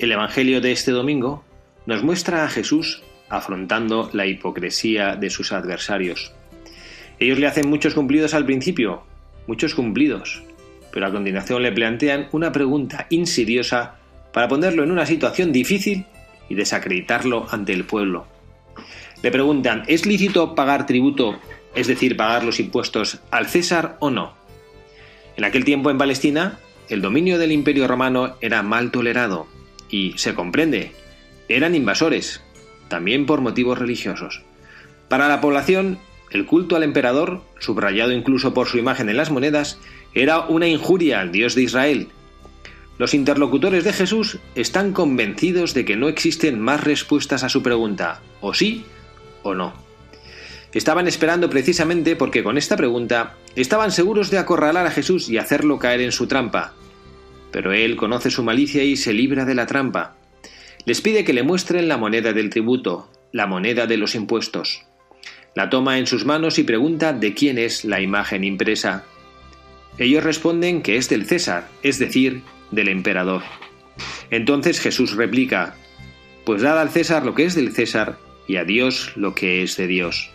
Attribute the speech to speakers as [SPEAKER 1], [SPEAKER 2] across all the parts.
[SPEAKER 1] El Evangelio de este domingo nos muestra a Jesús afrontando la hipocresía de sus adversarios. Ellos le hacen muchos cumplidos al principio, muchos cumplidos, pero a continuación le plantean una pregunta insidiosa para ponerlo en una situación difícil y desacreditarlo ante el pueblo. Le preguntan, ¿es lícito pagar tributo, es decir, pagar los impuestos al César o no? En aquel tiempo en Palestina, el dominio del imperio romano era mal tolerado y se comprende, eran invasores, también por motivos religiosos. Para la población, el culto al emperador, subrayado incluso por su imagen en las monedas, era una injuria al Dios de Israel. Los interlocutores de Jesús están convencidos de que no existen más respuestas a su pregunta, o sí o no. Estaban esperando precisamente porque con esta pregunta estaban seguros de acorralar a Jesús y hacerlo caer en su trampa, pero él conoce su malicia y se libra de la trampa. Les pide que le muestren la moneda del tributo, la moneda de los impuestos. La toma en sus manos y pregunta de quién es la imagen impresa. Ellos responden que es del César, es decir, del emperador. Entonces Jesús replica, Pues dad al César lo que es del César y a Dios lo que es de Dios.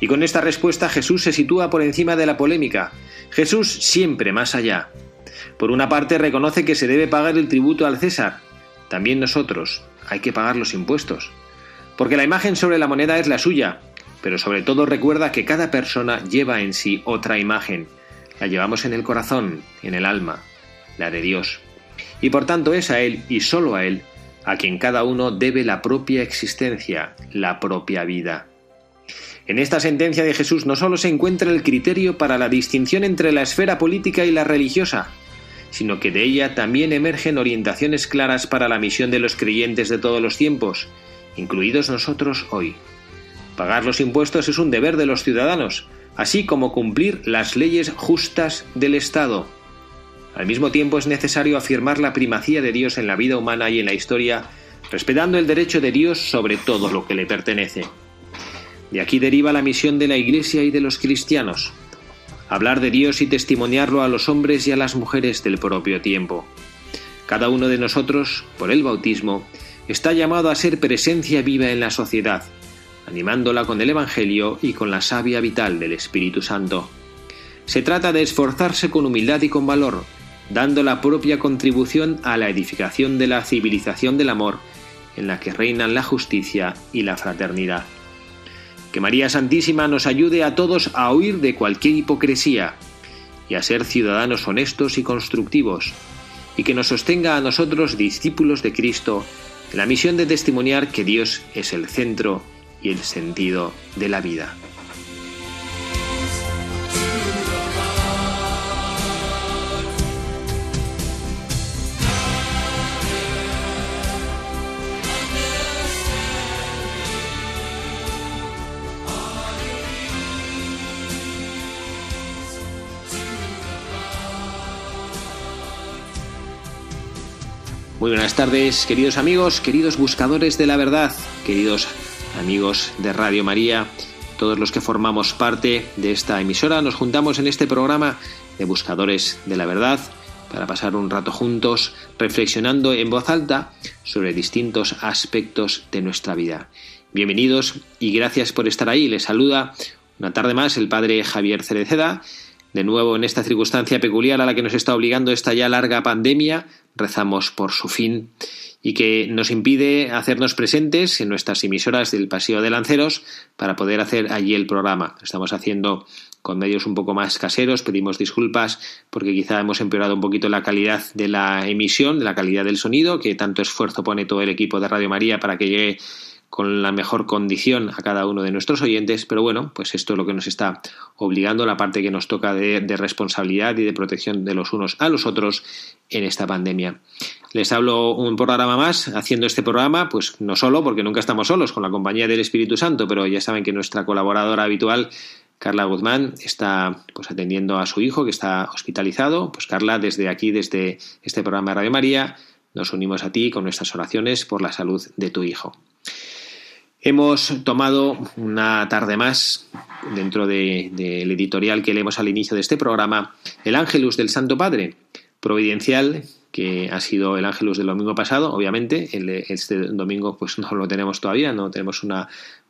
[SPEAKER 1] Y con esta respuesta Jesús se sitúa por encima de la polémica. Jesús siempre más allá. Por una parte reconoce que se debe pagar el tributo al César. También nosotros hay que pagar los impuestos. Porque la imagen sobre la moneda es la suya, pero sobre todo recuerda que cada persona lleva en sí otra imagen. La llevamos en el corazón, en el alma, la de Dios. Y por tanto es a Él y solo a Él a quien cada uno debe la propia existencia, la propia vida. En esta sentencia de Jesús no solo se encuentra el criterio para la distinción entre la esfera política y la religiosa, sino que de ella también emergen orientaciones claras para la misión de los creyentes de todos los tiempos, incluidos nosotros hoy. Pagar los impuestos es un deber de los ciudadanos, así como cumplir las leyes justas del Estado. Al mismo tiempo es necesario afirmar la primacía de Dios en la vida humana y en la historia, respetando el derecho de Dios sobre todo lo que le pertenece. De aquí deriva la misión de la Iglesia y de los cristianos, hablar de Dios y testimoniarlo a los hombres y a las mujeres del propio tiempo. Cada uno de nosotros, por el bautismo, está llamado a ser presencia viva en la sociedad, animándola con el Evangelio y con la savia vital del Espíritu Santo. Se trata de esforzarse con humildad y con valor, dando la propia contribución a la edificación de la civilización del amor, en la que reinan la justicia y la fraternidad. Que María Santísima nos ayude a todos a huir de cualquier hipocresía y a ser ciudadanos honestos y constructivos, y que nos sostenga a nosotros, discípulos de Cristo, en la misión de testimoniar que Dios es el centro y el sentido de la vida. Muy buenas tardes, queridos amigos, queridos buscadores de la verdad, queridos amigos de Radio María, todos los que formamos parte de esta emisora, nos juntamos en este programa de Buscadores de la Verdad para pasar un rato juntos reflexionando en voz alta sobre distintos aspectos de nuestra vida. Bienvenidos y gracias por estar ahí. Les saluda Una tarde más, el padre Javier Cereceda, de nuevo en esta circunstancia peculiar a la que nos está obligando esta ya larga pandemia, rezamos por su fin y que nos impide hacernos presentes en nuestras emisoras del Paseo de Lanceros para poder hacer allí el programa. estamos haciendo con medios un poco más caseros, pedimos disculpas porque quizá hemos empeorado un poquito la calidad de la emisión, de la calidad del sonido, que tanto esfuerzo pone todo el equipo de Radio María para que llegue con la mejor condición a cada uno de nuestros oyentes, pero bueno, pues esto es lo que nos está obligando, la parte que nos toca de, responsabilidad y de protección de los unos a los otros en esta pandemia. Les hablo un programa más haciendo este programa, pues no solo, porque nunca estamos solos, con la compañía del Espíritu Santo, pero ya saben que nuestra colaboradora habitual Carla Guzmán está pues atendiendo a su hijo que está hospitalizado. Pues Carla, desde aquí, desde este programa de Radio María, nos unimos a ti con nuestras oraciones por la salud de tu hijo. Hemos tomado una tarde más, dentro del editorial que leemos al inicio de este programa, el Ángelus del Santo Padre, providencial, que ha sido el Ángelus del domingo pasado, obviamente. este domingo pues no lo tenemos todavía, no tenemos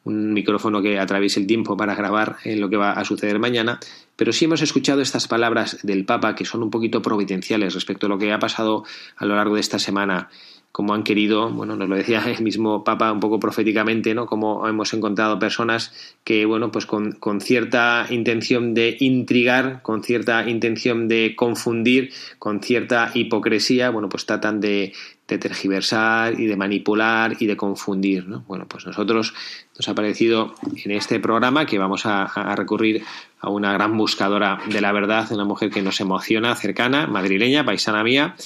[SPEAKER 1] un micrófono que atraviese el tiempo para grabar en lo que va a suceder mañana, pero sí hemos escuchado estas palabras del Papa que son un poquito providenciales respecto a lo que ha pasado a lo largo de esta semana como han querido, bueno, nos lo decía el mismo Papa un poco proféticamente, ¿no? Como hemos encontrado personas que, bueno, pues con, con, cierta intención de intrigar, con cierta intención de confundir, con cierta hipocresía, bueno, pues tratan de, de tergiversar y de manipular y de confundir, ¿no? Bueno, pues nosotros nos ha parecido en este programa que vamos a, a recurrir a una gran buscadora de la verdad, una mujer que nos emociona, cercana, madrileña, paisana mía,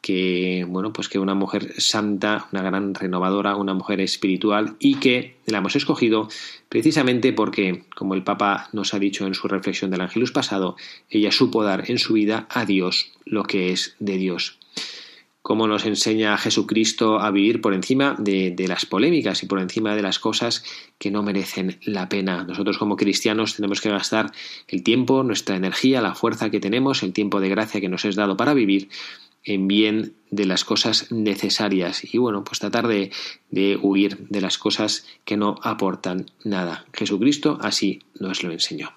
[SPEAKER 1] que bueno pues que una mujer santa una gran renovadora una mujer espiritual y que la hemos escogido precisamente porque como el Papa nos ha dicho en su reflexión del Ángelus pasado ella supo dar en su vida a Dios lo que es de Dios como nos enseña Jesucristo a vivir por encima de, de, las polémicas y por encima de las cosas que no merecen la pena. Nosotros como cristianos tenemos que gastar el tiempo, nuestra energía, la fuerza que tenemos, el tiempo de gracia que nos es dado para vivir en bien de las cosas necesarias y bueno, pues tratar de, de, huir de las cosas que no aportan nada. Jesucristo así nos lo enseñó.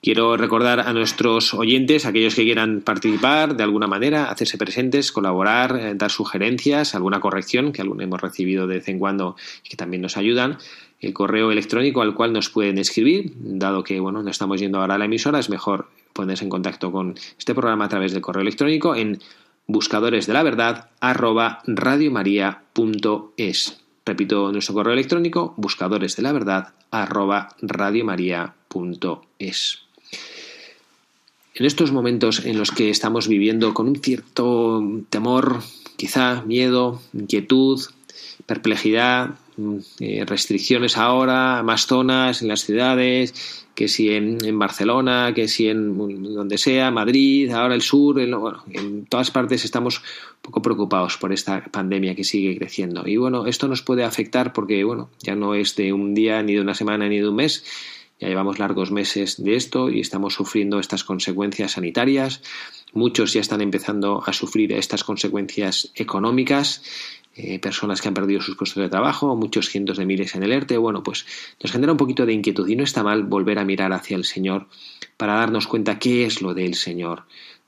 [SPEAKER 1] Quiero recordar a nuestros oyentes, aquellos que quieran participar de alguna manera, hacerse presentes, colaborar, eh, dar sugerencias, alguna corrección que algún hemos recibido de vez en cuando y que también nos ayudan. El correo electrónico al cual nos pueden escribir, dado que bueno, no estamos yendo ahora a la emisora, es mejor ponerse en contacto con este programa a través del correo electrónico en buscadores de la verdad arroba radiomaria.es. Repito nuestro correo electrónico, buscadores de la verdad arroba radiomaria.es. En estos momentos en los que estamos viviendo con un cierto temor, quizá miedo, inquietud, perplejidad, eh, restricciones ahora, más zonas en las ciudades, que si en, Barcelona, que si en donde sea, Madrid, ahora el sur, en, en todas partes estamos un poco preocupados por esta pandemia que sigue creciendo. Y bueno, esto nos puede afectar porque, bueno, ya no es de un día, ni de una semana, ni de un mes, ya llevamos largos meses de esto y estamos sufriendo estas consecuencias sanitarias. Muchos ya están empezando a sufrir estas consecuencias económicas eh, personas que han perdido sus puestos de trabajo, muchos cientos de miles en el ERTE, bueno, pues nos genera un poquito de inquietud y no está mal volver a mirar hacia el Señor para darnos cuenta qué es lo del Señor,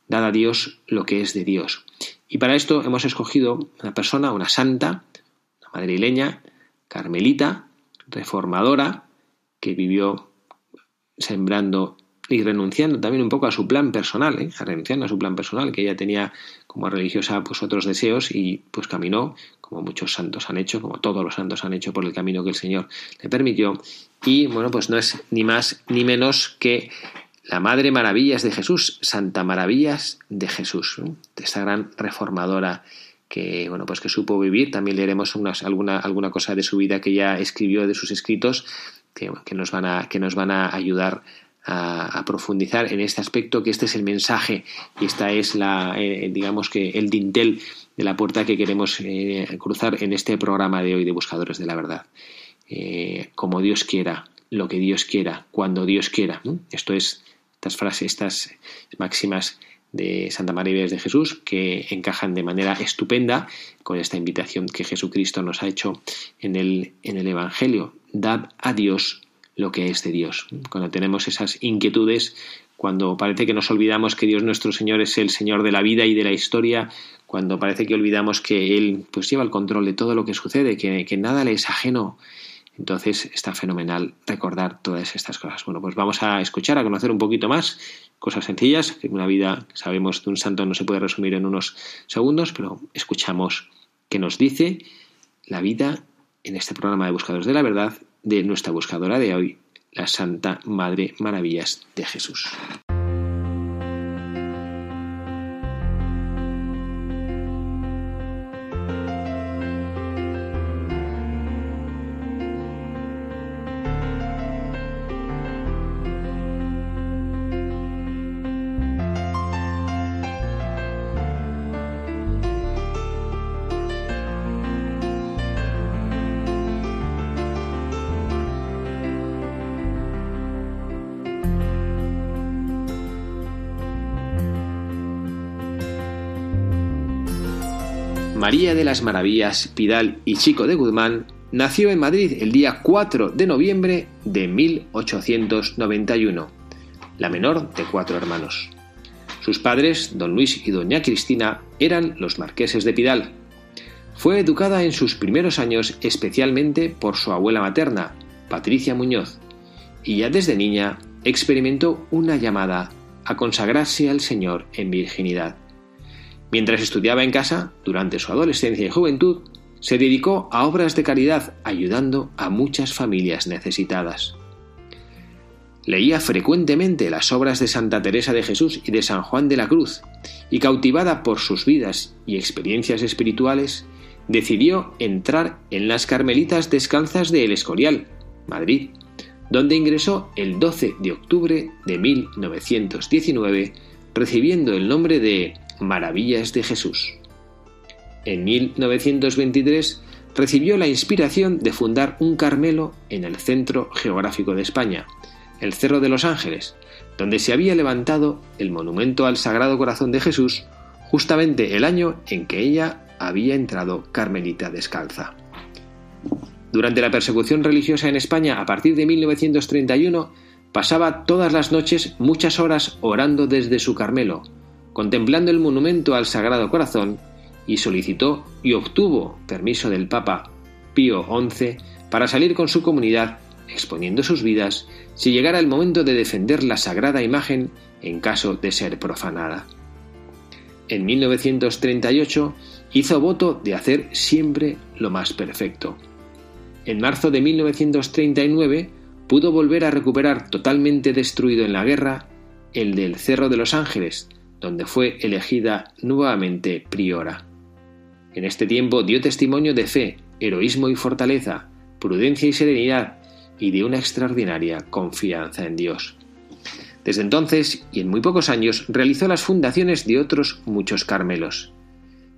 [SPEAKER 1] dar a Dios lo que es de Dios. Y para esto hemos escogido una persona, una santa, una madrileña, carmelita, reformadora, que vivió sembrando y renunciando también un poco a su plan personal, ¿eh? renunciando a su plan personal, que ella tenía como religiosa pues otros deseos y pues caminó, como muchos santos han hecho, como todos los santos han hecho por el camino que el Señor le permitió. Y bueno, pues no es ni más ni menos que la Madre Maravillas de Jesús, Santa Maravillas de Jesús, esta gran reformadora que bueno pues que supo vivir. También leeremos unas, alguna, alguna cosa de su vida que ya escribió de sus escritos que, que, nos van a, que nos van a ayudar a, profundizar en este aspecto, que este es el mensaje y esta es la, eh, digamos que el dintel de la puerta que queremos eh, cruzar en este programa de hoy de Buscadores de la Verdad. Eh, como Dios quiera, lo que Dios quiera, cuando Dios quiera. Esto es estas frases, estas máximas de Santa María de Jesús que encajan de manera estupenda con esta invitación que Jesucristo nos ha hecho en el, en el Evangelio. Dad a Dios lo que es de Dios. Cuando tenemos esas inquietudes, cuando parece que nos olvidamos que Dios nuestro Señor es el Señor de la vida y de la historia, cuando parece que olvidamos que Él pues lleva el control de todo lo que sucede, que, que nada le es ajeno. Entonces está fenomenal recordar todas estas cosas. Bueno, pues vamos a escuchar, a conocer un poquito más cosas sencillas, que una vida, sabemos, de un santo no se puede resumir en unos segundos, pero escuchamos qué nos dice la vida en este programa de Buscadores de la Verdad de nuestra buscadora de hoy, la Santa Madre Maravillas de Jesús. María de las Maravillas Pidal y Chico de Guzmán nació en Madrid el día 4 de noviembre de 1891, la menor de cuatro hermanos. Sus padres, don Luis y doña Cristina, eran los marqueses de Pidal. Fue educada en sus primeros años especialmente por su abuela materna, Patricia Muñoz, y ya desde niña experimentó una llamada a consagrarse al Señor en virginidad. Mientras estudiaba en casa, durante su adolescencia y juventud, se dedicó a obras de caridad ayudando a muchas familias necesitadas. Leía frecuentemente las obras de Santa Teresa de Jesús y de San Juan de la Cruz, y cautivada por sus vidas y experiencias espirituales, decidió entrar en las Carmelitas Descalzas de El Escorial, Madrid, donde ingresó el 12 de octubre de 1919, recibiendo el nombre de Maravillas de Jesús. En 1923 recibió la inspiración de fundar un Carmelo en el centro geográfico de España, el Cerro de los Ángeles, donde se había levantado el monumento al Sagrado Corazón de Jesús justamente el año en que ella había entrado carmelita descalza. Durante la persecución religiosa en España a partir de 1931, pasaba todas las noches muchas horas orando desde su Carmelo, contemplando el monumento al Sagrado Corazón y solicitó y obtuvo permiso del Papa Pío XI para salir con su comunidad exponiendo sus vidas si llegara el momento de defender la sagrada imagen en caso de ser profanada. En 1938 hizo voto de hacer siempre lo más perfecto. En marzo de 1939 pudo volver a recuperar totalmente destruido en la guerra el del Cerro de los Ángeles, donde fue elegida nuevamente priora. En este tiempo dio testimonio de fe, heroísmo y fortaleza, prudencia y serenidad, y de una extraordinaria confianza en Dios. Desde entonces, y en muy pocos años, realizó las fundaciones de otros muchos Carmelos.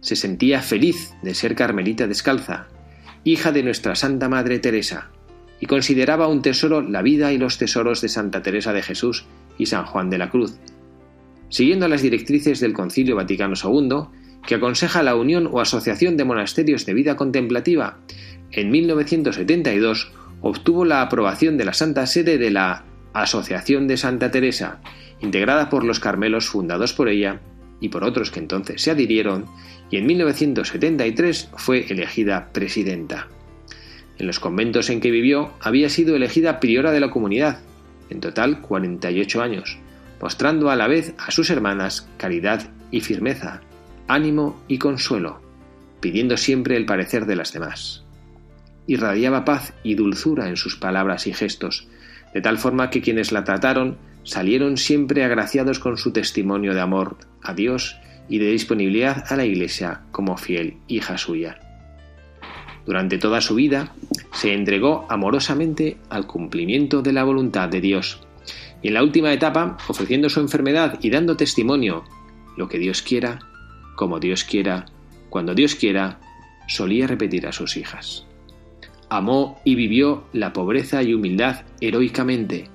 [SPEAKER 1] Se sentía feliz de ser Carmelita descalza, hija de nuestra Santa Madre Teresa, y consideraba un tesoro la vida y los tesoros de Santa Teresa de Jesús y San Juan de la Cruz, siguiendo las directrices del Concilio Vaticano II, que aconseja la unión o asociación de monasterios de vida contemplativa, en 1972 obtuvo la aprobación de la Santa Sede de la Asociación de Santa Teresa, integrada por los Carmelos fundados por ella y por otros que entonces se adhirieron, y en 1973 fue elegida presidenta. En los conventos en que vivió había sido elegida priora de la comunidad, en total 48 años, mostrando a la vez a sus hermanas caridad y firmeza, ánimo y consuelo, pidiendo siempre el parecer de las demás. Irradiaba paz y dulzura en sus palabras y gestos, de tal forma que quienes la trataron salieron siempre agraciados con su testimonio de amor a Dios y de disponibilidad a la Iglesia como fiel hija suya. Durante toda su vida se entregó amorosamente al cumplimiento de la voluntad de Dios, y en la última etapa ofreciendo su enfermedad y dando testimonio, lo que Dios quiera, como Dios quiera, cuando Dios quiera, solía repetir a sus hijas. Amó y vivió la pobreza y humildad heroicamente,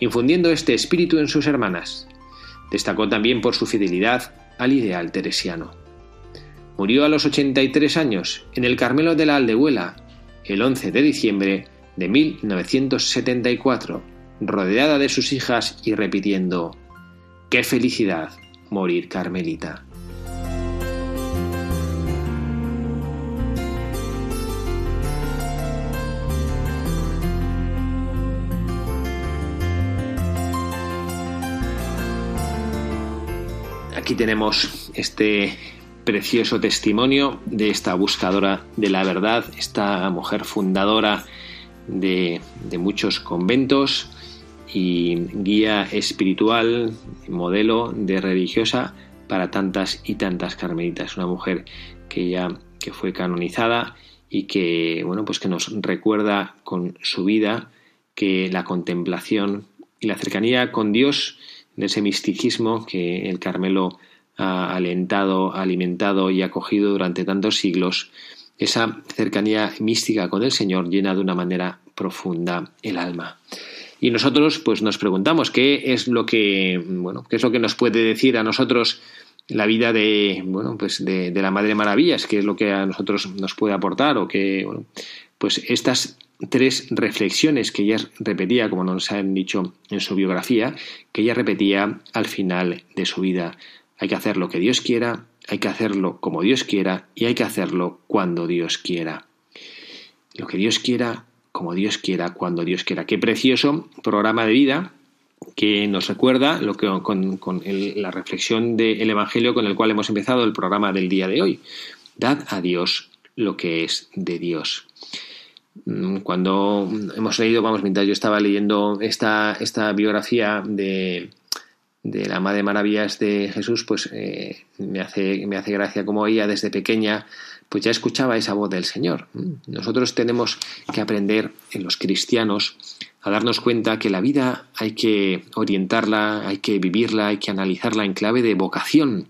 [SPEAKER 1] infundiendo este espíritu en sus hermanas. Destacó también por su fidelidad al ideal teresiano. Murió a los 83 años en el Carmelo de la Aldehuela, el 11 de diciembre de 1974, rodeada de sus hijas y repitiendo, ¡Qué felicidad morir Carmelita! Aquí tenemos este precioso testimonio de esta buscadora de la verdad, esta mujer fundadora de, muchos conventos y guía espiritual, modelo de religiosa para tantas y tantas carmelitas. Una mujer que ya que fue canonizada y que bueno pues que nos recuerda con su vida que la contemplación y la cercanía con Dios de ese misticismo que el Carmelo ha alentado, alimentado y acogido durante tantos siglos, esa cercanía mística con el Señor llena de una manera profunda el alma. Y nosotros pues nos preguntamos qué es lo que bueno, qué es lo que nos puede decir a nosotros la vida de bueno, pues de, la Madre Maravillas, qué es lo que a nosotros nos puede aportar o que pues estas tres reflexiones que ella repetía, como nos han dicho en su biografía, que ella repetía al final de su vida. Hay que hacer lo que Dios quiera, hay que hacerlo como Dios quiera y hay que hacerlo cuando Dios quiera. Lo que Dios quiera, como Dios quiera, cuando Dios quiera. Qué precioso programa de vida que nos recuerda lo que, con, la reflexión del Evangelio con el cual hemos empezado el programa del día de hoy. Dad a Dios lo que es de Dios. Mm, cuando hemos leído, vamos, mientras yo estaba leyendo esta, esta biografía de, de la Madre Maravillas de Jesús, pues eh, me, hace, me hace gracia como ella desde pequeña, pues ya escuchaba esa voz del Señor. Nosotros tenemos que aprender en los cristianos a darnos cuenta que la vida hay que orientarla, hay que vivirla, hay que analizarla en clave de vocación.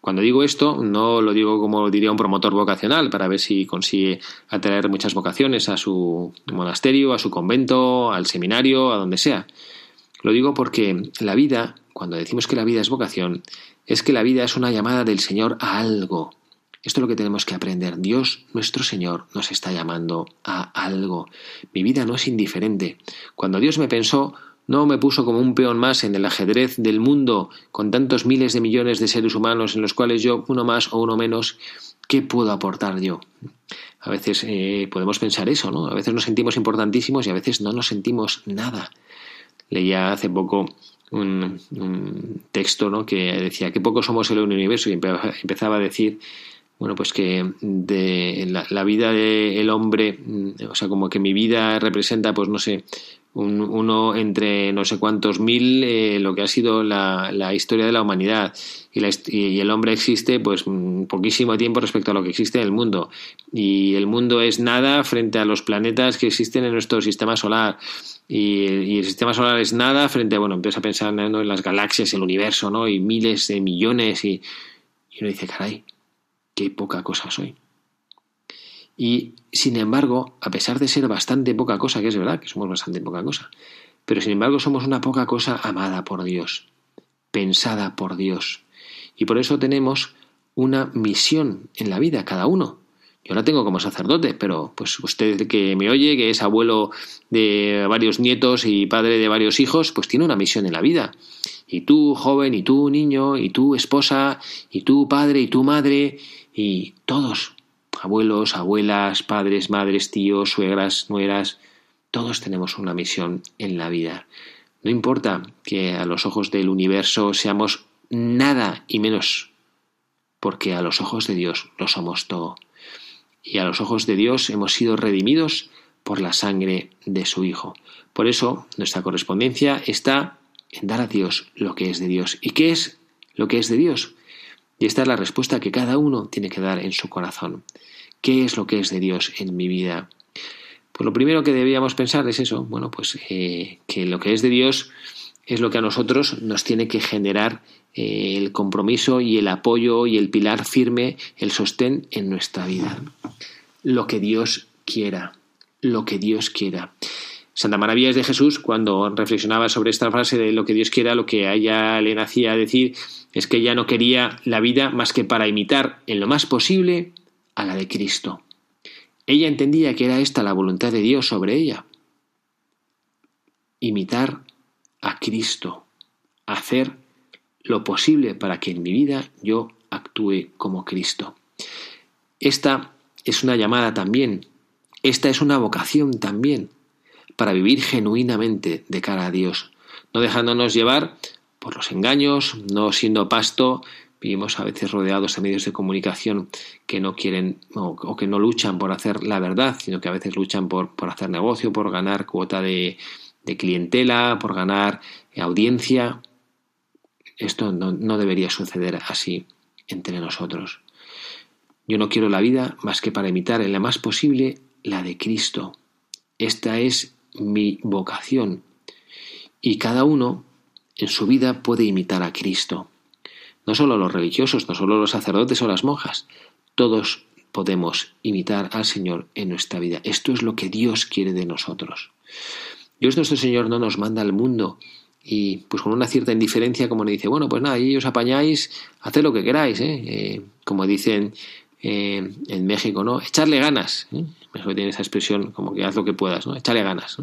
[SPEAKER 1] Cuando digo esto, no lo digo como diría un promotor vocacional, para ver si consigue atraer muchas vocaciones a su monasterio, a su convento, al seminario, a donde sea. Lo digo porque la vida, cuando decimos que la vida es vocación, es que la vida es una llamada del Señor a algo. Esto es lo que tenemos que aprender. Dios, nuestro Señor, nos está llamando a algo. Mi vida no es indiferente. Cuando Dios me pensó, no me puso como un peón más en el ajedrez del mundo, con tantos miles de millones de seres humanos en los cuales yo, uno más o uno menos, ¿qué puedo aportar yo? A veces eh, podemos pensar eso, ¿no? A veces nos sentimos importantísimos y a veces no nos sentimos nada. Leía hace poco un, texto ¿no? que decía que poco somos el universo y empezaba a decir bueno, pues que de la, vida del hombre, mm, o sea, como que mi vida representa, pues no sé, uno entre no sé cuántos mil eh, lo que ha sido la, la, historia de la humanidad. Y, la, y, el hombre existe pues mm, poquísimo tiempo respecto a lo que existe en el mundo. Y el mundo es nada frente a los planetas que existen en nuestro sistema solar. Y, el sistema solar es nada frente bueno empieza a pensar en las galaxias el universo no y miles de millones y, y uno dice caray qué poca cosa soy y sin embargo, a pesar de ser bastante poca cosa, que es verdad que somos bastante poca cosa, pero sin embargo somos una poca cosa amada por Dios, pensada por Dios. Y por eso tenemos una misión en la vida, cada uno. Yo la tengo como sacerdote, pero pues usted que me oye, que es abuelo de varios nietos y padre de varios hijos, pues tiene una misión en la vida. Y tú, joven, y tú, niño, y tú, esposa, y tú, padre, y tú, madre, y todos abuelos, abuelas, padres, madres, tíos, suegras, nueras, todos tenemos una misión en la vida. No importa que a los ojos del universo seamos nada y menos, porque a los ojos de Dios lo somos todo. Y a los ojos de Dios hemos sido redimidos por la sangre de su Hijo. Por eso nuestra correspondencia está en dar a Dios lo que es de Dios. ¿Y qué es lo que es de Dios? Y esta es la respuesta que cada uno tiene que dar en su corazón. ¿Qué es lo que es de Dios en mi vida? Pues lo primero que deberíamos pensar es eso, bueno, pues eh, que lo que es de Dios es lo que a nosotros nos tiene que generar eh, el compromiso y el apoyo y el pilar firme, el sostén en nuestra vida. Lo que Dios quiera, lo que Dios quiera. Santa Maravillas de Jesús, cuando reflexionaba sobre esta frase de lo que Dios quiera, lo que a ella le nacía decir es que ella no quería la vida más que para imitar en lo más posible a la de Cristo. Ella entendía que era esta la voluntad de Dios sobre ella. imitar a Cristo, hacer lo posible para que en mi vida yo actúe como Cristo. Esta es una llamada también, esta es una vocación también para vivir genuinamente de cara a Dios, no dejándonos llevar por los engaños, no siendo pasto, vivimos a veces rodeados de medios de comunicación que no quieren o, que no luchan por hacer la verdad, sino que a veces luchan por, por hacer negocio, por ganar cuota de, de clientela, por ganar audiencia. Esto no, no debería suceder así entre nosotros. Yo no quiero la vida más que para imitar en la más posible la de Cristo. Esta es mi vocación. Y cada uno en su vida puede imitar a Cristo. No solo los religiosos, no solo los sacerdotes o las monjas, todos podemos imitar al Señor en nuestra vida. Esto es lo que Dios quiere de nosotros. Dios nuestro Señor no nos manda al mundo y pues con una cierta indiferencia como le dice, bueno, pues nada, y os apañáis, haced lo que queráis, ¿eh? Eh, como dicen eh, en México, ¿no? Echarle ganas, México tiene esa expresión como que haz lo que puedas, ¿no? Echarle ganas.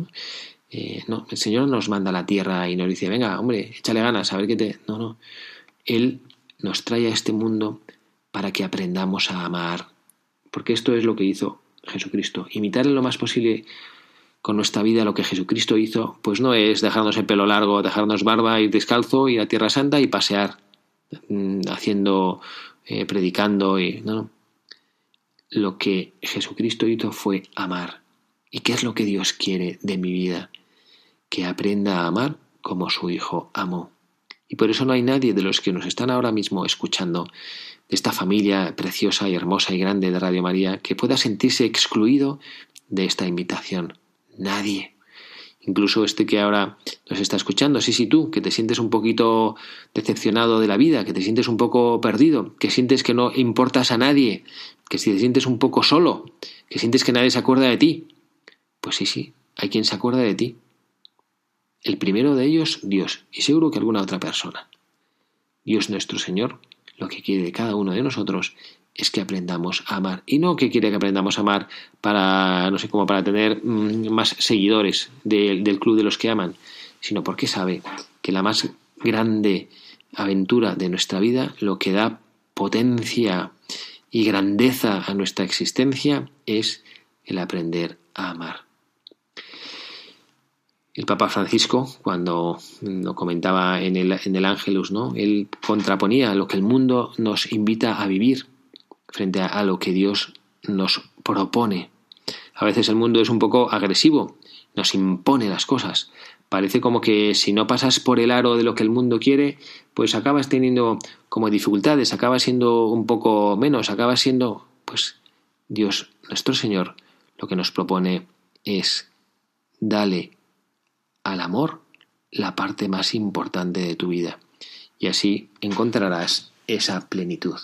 [SPEAKER 1] No, el Señor nos manda a la tierra y nos dice, venga, hombre, échale ganas, a ver qué te... No, no. Él nos trae a este mundo para que aprendamos a amar, porque esto es lo que hizo Jesucristo. Imitar lo más posible con nuestra vida lo que Jesucristo hizo, pues no es dejarnos el pelo largo, dejarnos barba, ir descalzo, ir a Tierra Santa y pasear, mm, haciendo, eh, predicando y no, no. Lo que Jesucristo hizo fue amar. ¿Y qué es lo que Dios quiere de mi vida? Que aprenda a amar como su Hijo amó. Y por eso no hay nadie de los que nos están ahora mismo escuchando, de esta familia preciosa y hermosa y grande de Radio María, que pueda sentirse excluido de esta invitación. Nadie. Incluso este que ahora nos está escuchando, sí, sí, tú, que te sientes un poquito decepcionado de la vida, que te sientes un poco perdido, que sientes que no importas a nadie, que si te sientes un poco solo, que sientes que nadie se acuerda de ti. Pues sí, sí, hay quien se acuerda de ti. El primero de ellos, Dios, y seguro que alguna otra persona. Dios nuestro Señor, lo que quiere de cada uno de nosotros es que aprendamos a amar. Y no que quiere que aprendamos a amar para, no sé, como para tener mm, más seguidores del club de los que aman, sino porque sabe que la más grande aventura de nuestra vida, lo que da potencia y grandeza a nuestra existencia, es el aprender a amar. El Papa Francisco, cuando lo comentaba en el, en el Ángelus, ¿no? él contraponía lo que el mundo nos invita a vivir frente a, lo que Dios nos propone. A veces el mundo es un poco agresivo, nos impone las cosas. Parece como que si no pasas por el aro de lo que el mundo quiere, pues acabas teniendo como dificultades, acabas siendo un poco menos, acabas siendo, pues Dios, nuestro Señor, lo que nos propone es dale al amor la parte más importante de tu vida y así encontrarás esa plenitud.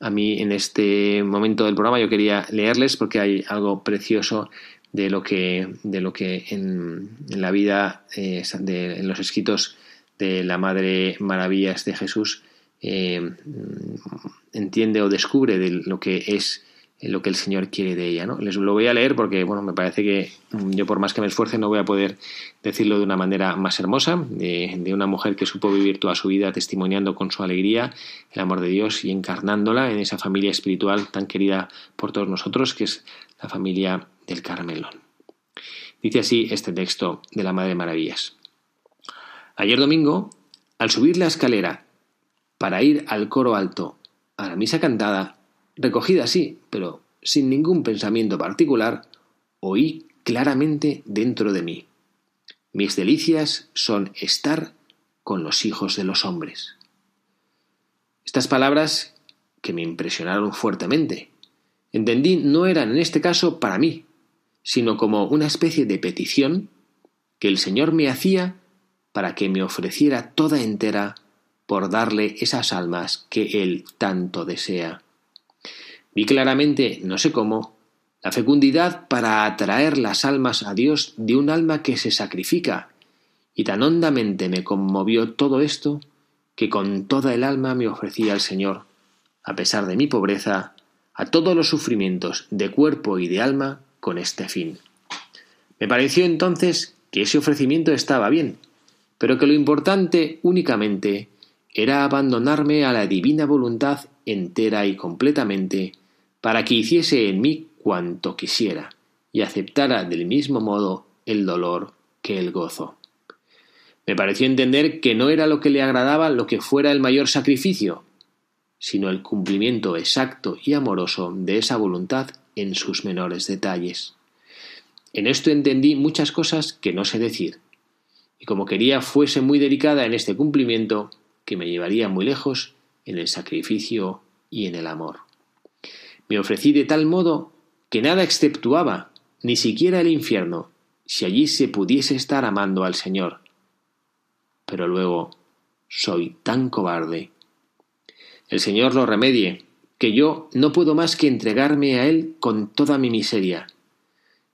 [SPEAKER 1] A mí en este momento del programa yo quería leerles porque hay algo precioso de lo que, de lo que en, la vida, eh, de, en los escritos de la Madre Maravillas de Jesús, eh, entiende o descubre de lo que es lo que el Señor quiere de ella. ¿no? Les lo voy a leer porque bueno, me parece que yo por más que me esfuerce no voy a poder decirlo de una manera más hermosa, de, una mujer que supo vivir toda su vida testimoniando con su alegría el amor de Dios y encarnándola en esa familia espiritual tan querida por todos nosotros, que es la familia del Carmelón. Dice así este texto de la Madre Maravillas. Ayer domingo, al subir la escalera para ir al coro alto a la misa cantada, recogida así, pero sin ningún pensamiento particular, oí claramente dentro de mí. Mis delicias son estar con los hijos de los hombres. Estas palabras, que me impresionaron fuertemente, entendí no eran en este caso para mí, sino como una especie de petición que el Señor me hacía para que me ofreciera toda entera por darle esas almas que Él tanto desea. Vi claramente, no sé cómo, la fecundidad para atraer las almas a Dios de un alma que se sacrifica, y tan hondamente me conmovió todo esto que con toda el alma me ofrecía al Señor, a pesar de mi pobreza, a todos los sufrimientos de cuerpo y de alma con este fin. Me pareció entonces que ese ofrecimiento estaba bien, pero que lo importante únicamente era abandonarme a la divina voluntad entera y completamente para que hiciese en mí cuanto quisiera y aceptara del mismo modo el dolor que el gozo. Me pareció entender que no era lo que le agradaba lo que fuera el mayor sacrificio, sino el cumplimiento exacto y amoroso de esa voluntad en sus menores detalles. En esto entendí muchas cosas que no sé decir, y como quería fuese muy delicada en este cumplimiento, que me llevaría muy lejos en el sacrificio y en el amor. Me ofrecí de tal modo que nada exceptuaba, ni siquiera el infierno, si allí se pudiese estar amando al Señor. Pero luego soy tan cobarde. El Señor lo remedie, que yo no puedo más que entregarme a Él con toda mi miseria.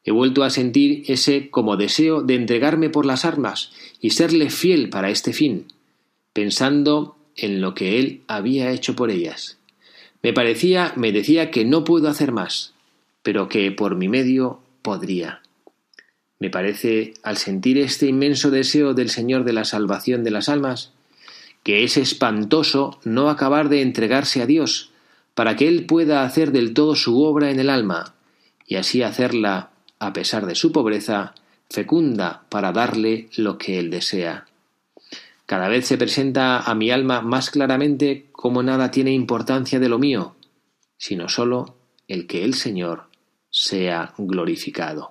[SPEAKER 1] He vuelto a sentir ese como deseo de entregarme por las armas y serle fiel para este fin, pensando en lo que Él había hecho por ellas. Me parecía, me decía que no puedo hacer más, pero que por mi medio podría. Me parece, al sentir este inmenso deseo del Señor de la salvación de las almas, que es espantoso no acabar de entregarse a Dios, para que Él pueda hacer del todo su obra en el alma, y así hacerla, a pesar de su pobreza, fecunda para darle lo que Él desea. Cada vez se presenta a mi alma más claramente como nada tiene importancia de lo mío, sino sólo el que el Señor sea glorificado.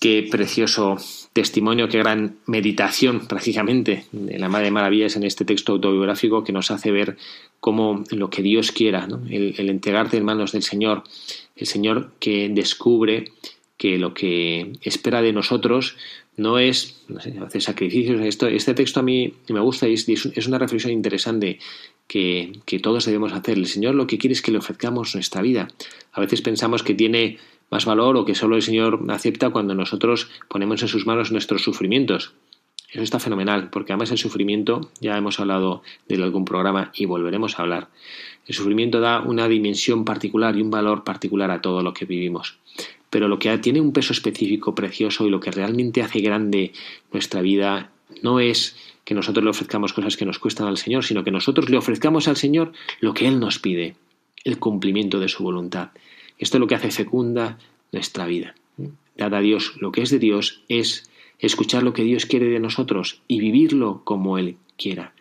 [SPEAKER 1] Qué precioso testimonio, qué gran meditación prácticamente de la Madre Maravillas en este texto autobiográfico que nos hace ver cómo lo que Dios quiera, el, el entregarte en manos del Señor, el Señor que descubre que lo que espera de nosotros no es hacer sacrificios. Esto, este texto a mí me gusta y es, una reflexión interesante que, que, todos debemos hacer. El Señor lo que quiere es que le ofrezcamos nuestra vida. A veces pensamos que tiene más valor o que solo el Señor acepta cuando nosotros ponemos en sus manos nuestros sufrimientos. Eso está fenomenal, porque además el sufrimiento, ya hemos hablado de algún programa y volveremos a hablar, el sufrimiento da una dimensión particular y un valor particular a todo lo que vivimos. Pero lo que tiene un peso específico precioso y lo que realmente hace grande nuestra vida no es que nosotros le ofrezcamos cosas que nos cuestan al Señor, sino que nosotros le ofrezcamos al Señor lo que Él nos pide, el cumplimiento de su voluntad. Esto es lo que hace fecunda nuestra vida. Dada a Dios lo que es de Dios es escuchar lo que Dios quiere de nosotros y vivirlo como Él quiera.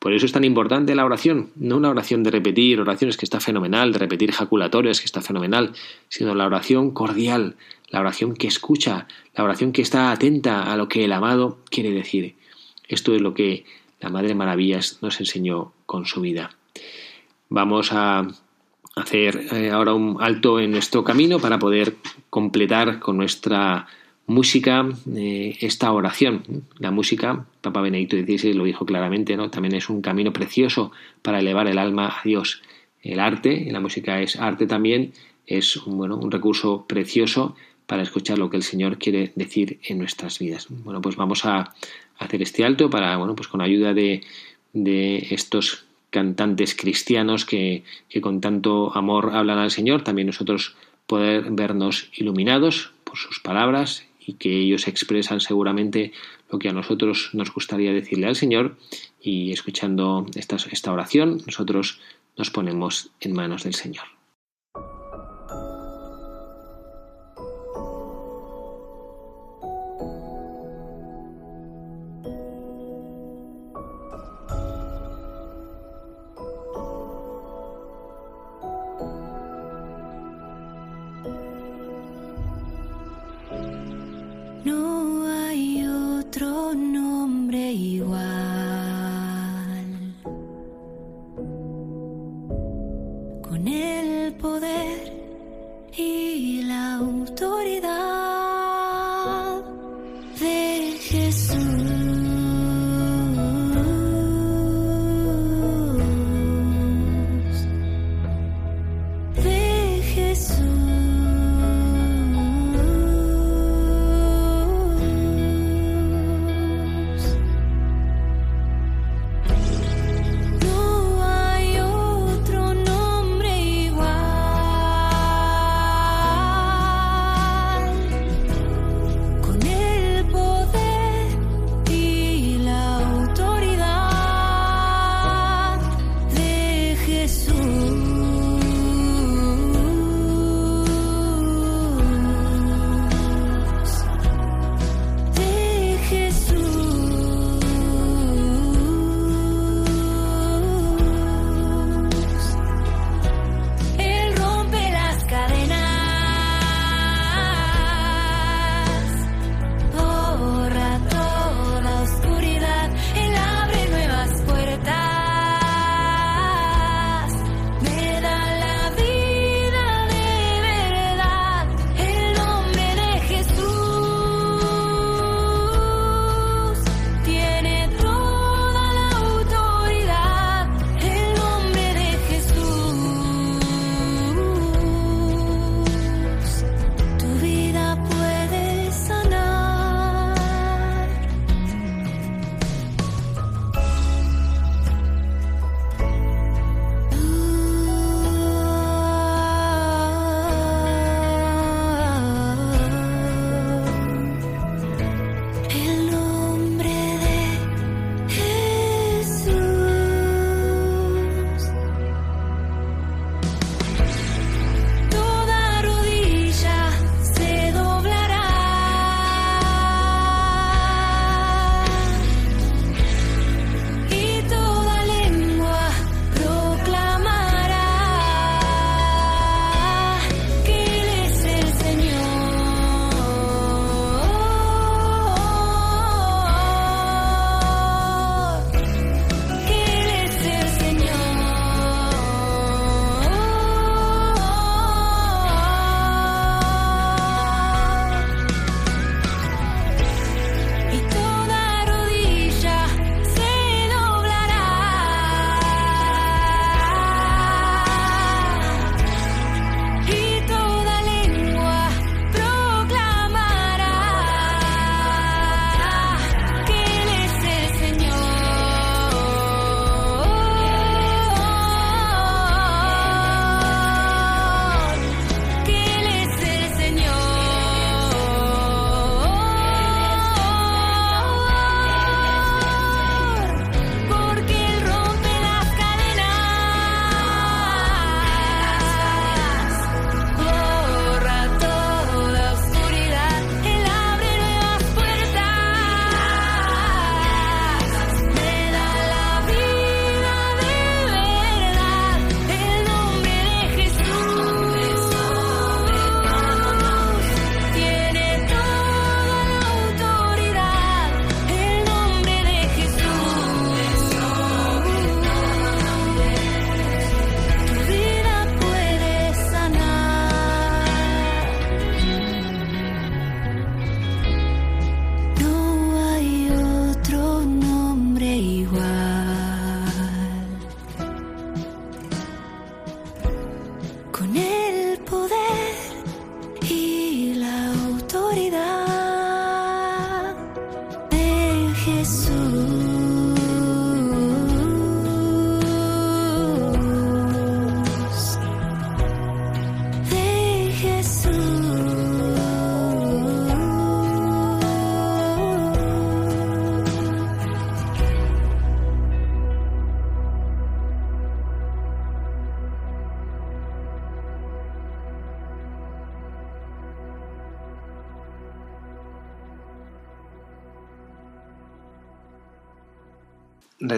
[SPEAKER 1] Por eso es tan importante la oración, no una oración de repetir oraciones que está fenomenal, de repetir ejaculatorias que está fenomenal, sino la oración cordial, la oración que escucha, la oración que está atenta a lo que el amado quiere decir. Esto es lo que la Madre Maravillas nos enseñó con su vida. Vamos a hacer eh, ahora un alto en nuestro camino para poder completar con nuestra música eh, esta oración. La música, Papa Benedicto XVI lo dijo claramente, ¿no? también es un camino precioso para elevar el alma a Dios. El arte, la música es arte también, es un, bueno, un recurso precioso para escuchar lo que el Señor quiere decir en nuestras vidas. Bueno, pues vamos a hacer este alto para, bueno, pues con ayuda de, de estos cantantes cristianos que, que con tanto amor hablan al Señor, también nosotros poder vernos iluminados por sus palabras y que ellos expresan seguramente lo que a nosotros nos gustaría decirle al Señor y escuchando esta, esta oración nosotros nos ponemos en manos del Señor.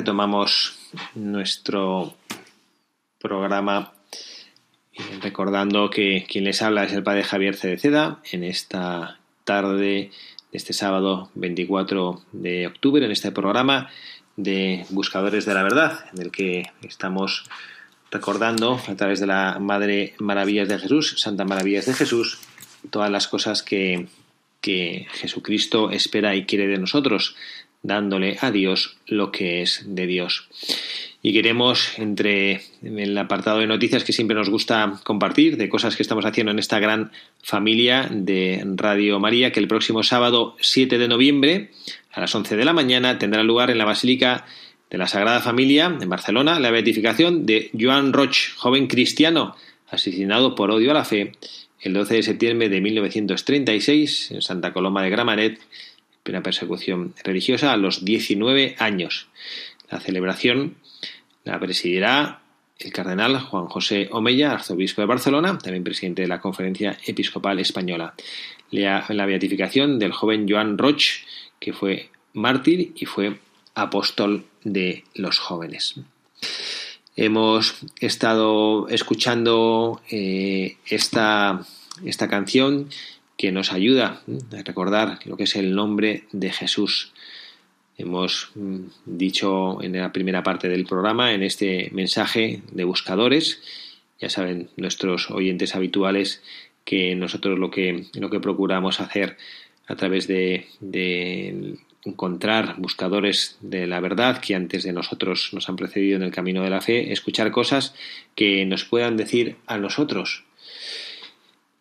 [SPEAKER 1] Retomamos nuestro programa eh, recordando que quien les habla es el padre Javier Cereceda en esta tarde de este sábado 24 de octubre en este programa de Buscadores de la Verdad en el que estamos recordando a través de la Madre Maravillas de Jesús, Santa Maravillas de Jesús, todas las cosas que, que Jesucristo espera y quiere de nosotros, dándole a Dios lo que es de Dios. Y queremos, entre en el apartado de noticias que siempre nos gusta compartir, de cosas que estamos haciendo en esta gran familia de Radio María, que el próximo sábado 7 de noviembre, a las 11 de la mañana, tendrá lugar en la Basílica de la Sagrada Familia, en Barcelona, la beatificación de Joan Roch, joven cristiano, asesinado por odio a la fe, el 12 de septiembre de 1936, en Santa Coloma de Gramanet, una persecución religiosa a los 19 años. La celebración la presidirá el cardenal Juan José Omeya, arzobispo de Barcelona, también presidente de la Conferencia Episcopal Española. La, la beatificación del joven Joan Roch, que fue mártir y fue apóstol de los jóvenes. Hemos estado escuchando eh, esta, esta canción que nos ayuda a recordar lo que es el nombre de Jesús. Hemos mm, dicho en la primera parte del programa, en este mensaje de buscadores, ya saben nuestros oyentes habituales que nosotros lo que, lo que procuramos hacer a través de, de encontrar buscadores de la verdad que antes de nosotros nos han precedido en el camino de la fe, escuchar cosas que nos puedan decir a nosotros.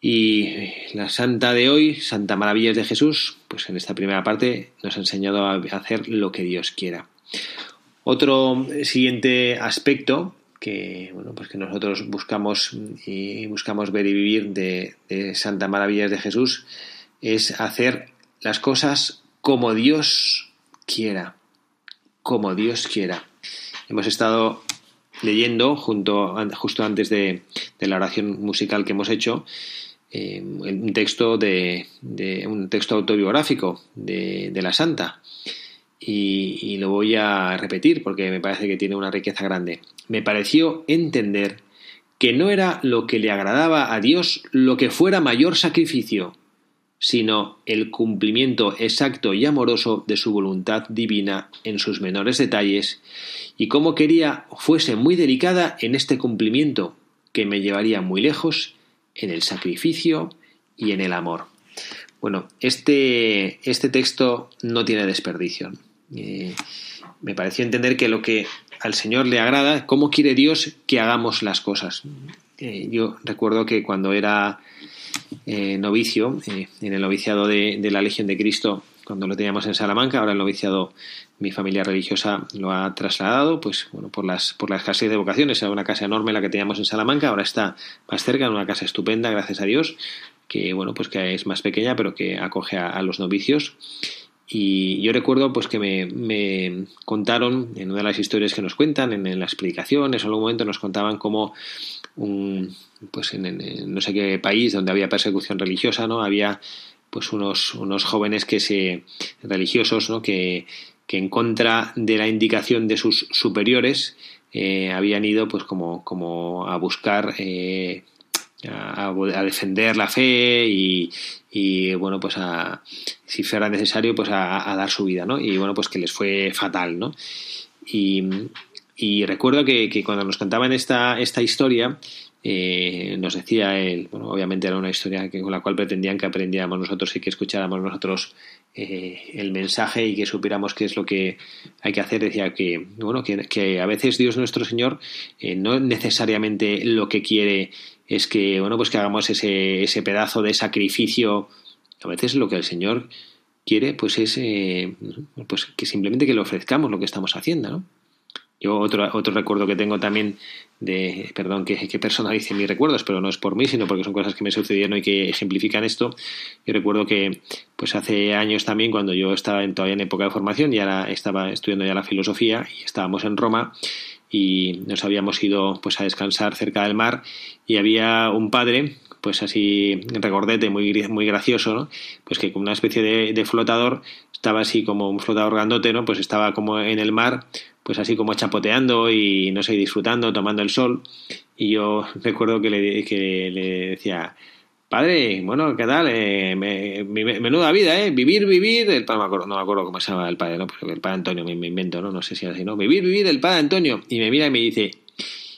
[SPEAKER 1] Y la santa de hoy, Santa Maravillas de Jesús, pues en esta primera parte nos ha enseñado a hacer lo que Dios quiera. Otro siguiente aspecto que bueno pues que nosotros buscamos y buscamos ver y vivir de, Santa Maravillas de Jesús es hacer las cosas como Dios quiera, como Dios quiera. Hemos estado leyendo junto, justo antes de, la oración musical que hemos hecho eh, un texto de, un texto autobiográfico de, la Santa y, y, lo voy a repetir porque me parece que tiene una riqueza grande. Me pareció entender que no era lo que le agradaba a Dios lo que fuera mayor sacrificio, sino el cumplimiento exacto y amoroso de su voluntad divina en sus menores detalles, y cómo quería fuese muy delicada en este cumplimiento, que me llevaría muy lejos en el sacrificio y en el amor. Bueno, este, este texto no tiene desperdicio. Eh, me pareció entender que lo que al Señor le agrada, cómo quiere Dios que hagamos las cosas. Eh, yo recuerdo que cuando era eh, novicio, en el noviciado de, la Legión de Cristo, cuando lo teníamos en Salamanca, ahora el noviciado mi familia religiosa lo ha trasladado, pues bueno, por las, por la escasez de vocaciones, era una casa enorme la que teníamos en Salamanca, ahora está más cerca, en una casa estupenda, gracias a Dios, que bueno, pues que es más pequeña, pero que acoge a, los novicios. Y yo recuerdo pues que me, contaron en una de las historias que nos cuentan, en, en las predicaciones, en algún momento nos contaban cómo un, pues en, no sé qué país donde había persecución religiosa, ¿no? Había pues unos, unos jóvenes que se, religiosos, ¿no? Que, que en contra de la indicación de sus superiores eh, habían ido pues como, como a buscar eh, a, defender la fe y, y, bueno pues a si fuera necesario pues a, dar su vida no y bueno pues que les fue fatal no y, y recuerdo que, que, cuando nos contaban esta, esta historia eh, nos decía él, bueno, obviamente era una historia que, con la cual pretendían que aprendiéramos nosotros y que escucháramos nosotros eh, el mensaje y que supiéramos qué es lo que hay que hacer. Decía que, bueno, que, a veces Dios nuestro Señor eh, no necesariamente lo que quiere es que, bueno, pues que hagamos ese, ese pedazo de sacrificio. A veces lo que el Señor quiere, pues es, pues que simplemente que le ofrezcamos lo que estamos haciendo, ¿no? Yo otro, otro recuerdo que tengo también de, perdón que, que personalice mis recuerdos, pero no es por mí, sino porque son cosas que me sucedieron y que ejemplifican esto. Yo recuerdo que pues hace años también, cuando yo estaba todavía en época de formación, ya estaba estudiando ya la filosofía y estábamos en Roma y nos habíamos ido pues a descansar cerca del mar y había un padre pues así recordete muy, muy gracioso, ¿no? Pues que con una especie de, flotador estaba así como un flotador grandote, ¿no? Pues estaba como en el mar, pues así como chapoteando y no sé, disfrutando, tomando el sol. Y yo recuerdo que le, que le decía, padre, bueno, ¿qué tal? Eh, menuda vida, ¿eh? Vivir, vivir, el padre, no me acuerdo, no me acuerdo cómo se llama el padre, ¿no? el padre Antonio, me, invento, ¿no? No sé si es así, ¿no? Vivir, vivir, el padre Antonio. Y me mira y me dice,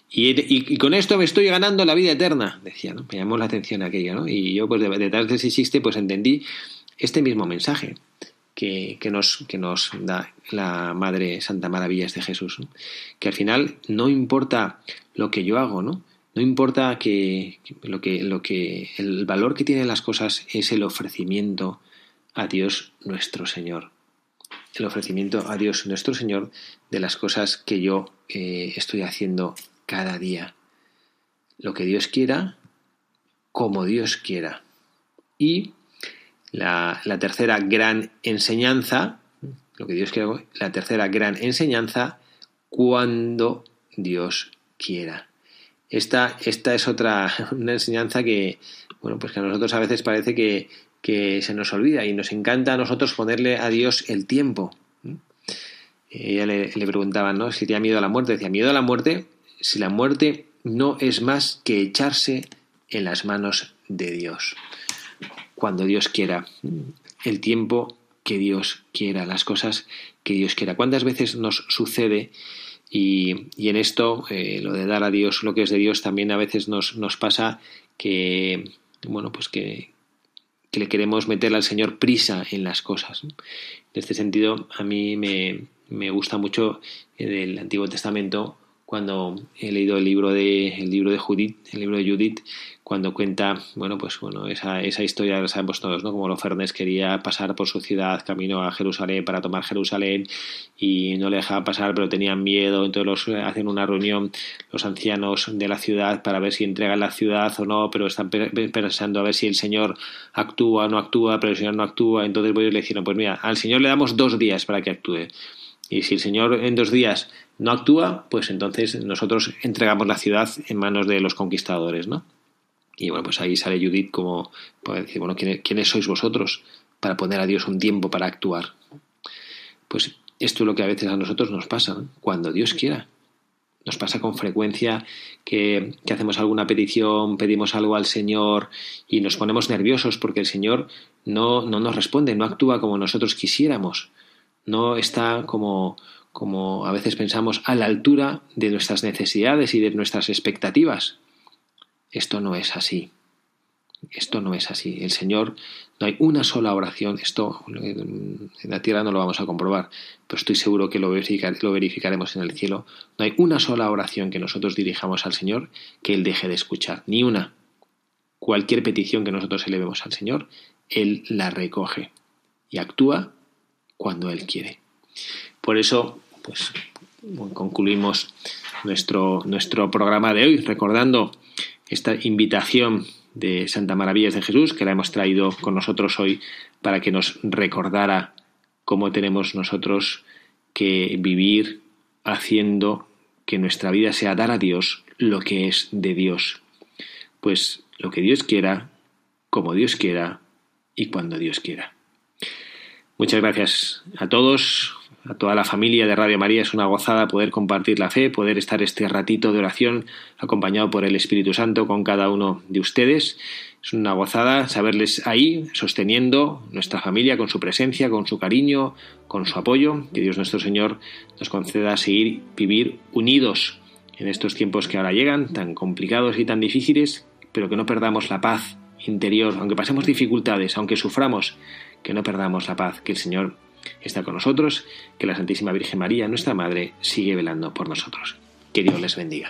[SPEAKER 1] y, con esto me estoy ganando la vida eterna, decía, ¿no? Me llamó la atención aquello, ¿no? Y yo, pues detrás de ese chiste, pues entendí este mismo mensaje que, nos, que nos da la Madre Santa Maravillas de Jesús, que al final no importa lo que yo hago, ¿no? No importa que, lo que lo que el valor que tienen las cosas es el ofrecimiento a Dios nuestro Señor. El ofrecimiento a Dios nuestro Señor de las cosas que yo eh, estoy haciendo cada día. Lo que Dios quiera, como Dios quiera. Y la, la tercera gran enseñanza, lo que Dios quiera, la tercera gran enseñanza, cuando Dios quiera. Esta, esta es otra una enseñanza que, bueno, pues que a nosotros a veces parece que, se nos olvida y nos encanta a nosotros ponerle a Dios el tiempo. Ella le, le preguntaban, ¿no? Si tenía miedo a la muerte. Decía, miedo a la muerte, si la muerte no es más que echarse en las manos de Dios. Cuando Dios quiera. El tiempo que Dios quiera, las cosas que Dios quiera. ¿Cuántas veces nos sucede y, en esto, eh, lo de dar a Dios lo que es de Dios, también a veces nos, nos pasa que, bueno, pues que, le queremos meter al Señor prisa en las cosas. En este sentido, a mí me, me gusta mucho el Antiguo Testamento cuando he leído el libro de el libro de Judith, el libro de Judith, cuando cuenta, bueno, pues bueno, esa, esa historia la sabemos todos, ¿no? Como Lofernes quería pasar por su ciudad, camino a Jerusalén para tomar Jerusalén y no le dejaba pasar, pero tenían miedo, entonces los, hacen una reunión los ancianos de la ciudad para ver si entregan la ciudad o no, pero están pensando a ver si el Señor actúa o no actúa, pero el Señor no actúa, entonces ellos le dijeron, pues mira, al Señor le damos dos días para que actúe. Y si el Señor en dos días no actúa, pues entonces nosotros entregamos la ciudad en manos de los conquistadores, ¿no? Y bueno, pues ahí sale Judith como para decir, bueno, ¿quiénes sois vosotros para poner a Dios un tiempo para actuar? Pues esto es lo que a veces a nosotros nos pasa, cuando Dios quiera. Nos pasa con frecuencia que, que, hacemos alguna petición, pedimos algo al Señor y nos ponemos nerviosos porque el Señor no, no nos responde, no actúa como nosotros quisiéramos, no está como, como a veces pensamos, a la altura de nuestras necesidades y de nuestras expectativas. Esto no es así. Esto no es así. El Señor, no hay una sola oración, esto en la tierra no lo vamos a comprobar, pero estoy seguro que lo, verificaremos en el cielo. No hay una sola oración que nosotros dirijamos al Señor que Él deje de escuchar, ni una. Cualquier petición que nosotros elevemos al Señor, Él la recoge y actúa cuando Él quiere. Por eso pues concluimos nuestro, nuestro programa de hoy recordando esta invitación de Santa Maravillas de Jesús que la hemos traído con nosotros hoy para que nos recordara cómo tenemos nosotros que vivir haciendo que nuestra vida sea dar a Dios lo que es de Dios. Pues lo que Dios quiera, como Dios quiera y cuando Dios quiera. Muchas gracias a todos, a toda la familia de Radio María. Es una gozada poder compartir la fe, poder estar este ratito de oración acompañado por el Espíritu Santo con cada uno de ustedes. Es una gozada saberles ahí, sosteniendo nuestra familia con su presencia, con su cariño, con su apoyo. Que Dios nuestro Señor nos conceda seguir vivir unidos en estos tiempos que ahora llegan, tan complicados y tan difíciles, pero que no perdamos la paz interior, aunque pasemos dificultades, aunque suframos, que no perdamos la paz, que el Señor está con nosotros, que la Santísima Virgen María, nuestra Madre, sigue velando por nosotros. Que Dios les bendiga.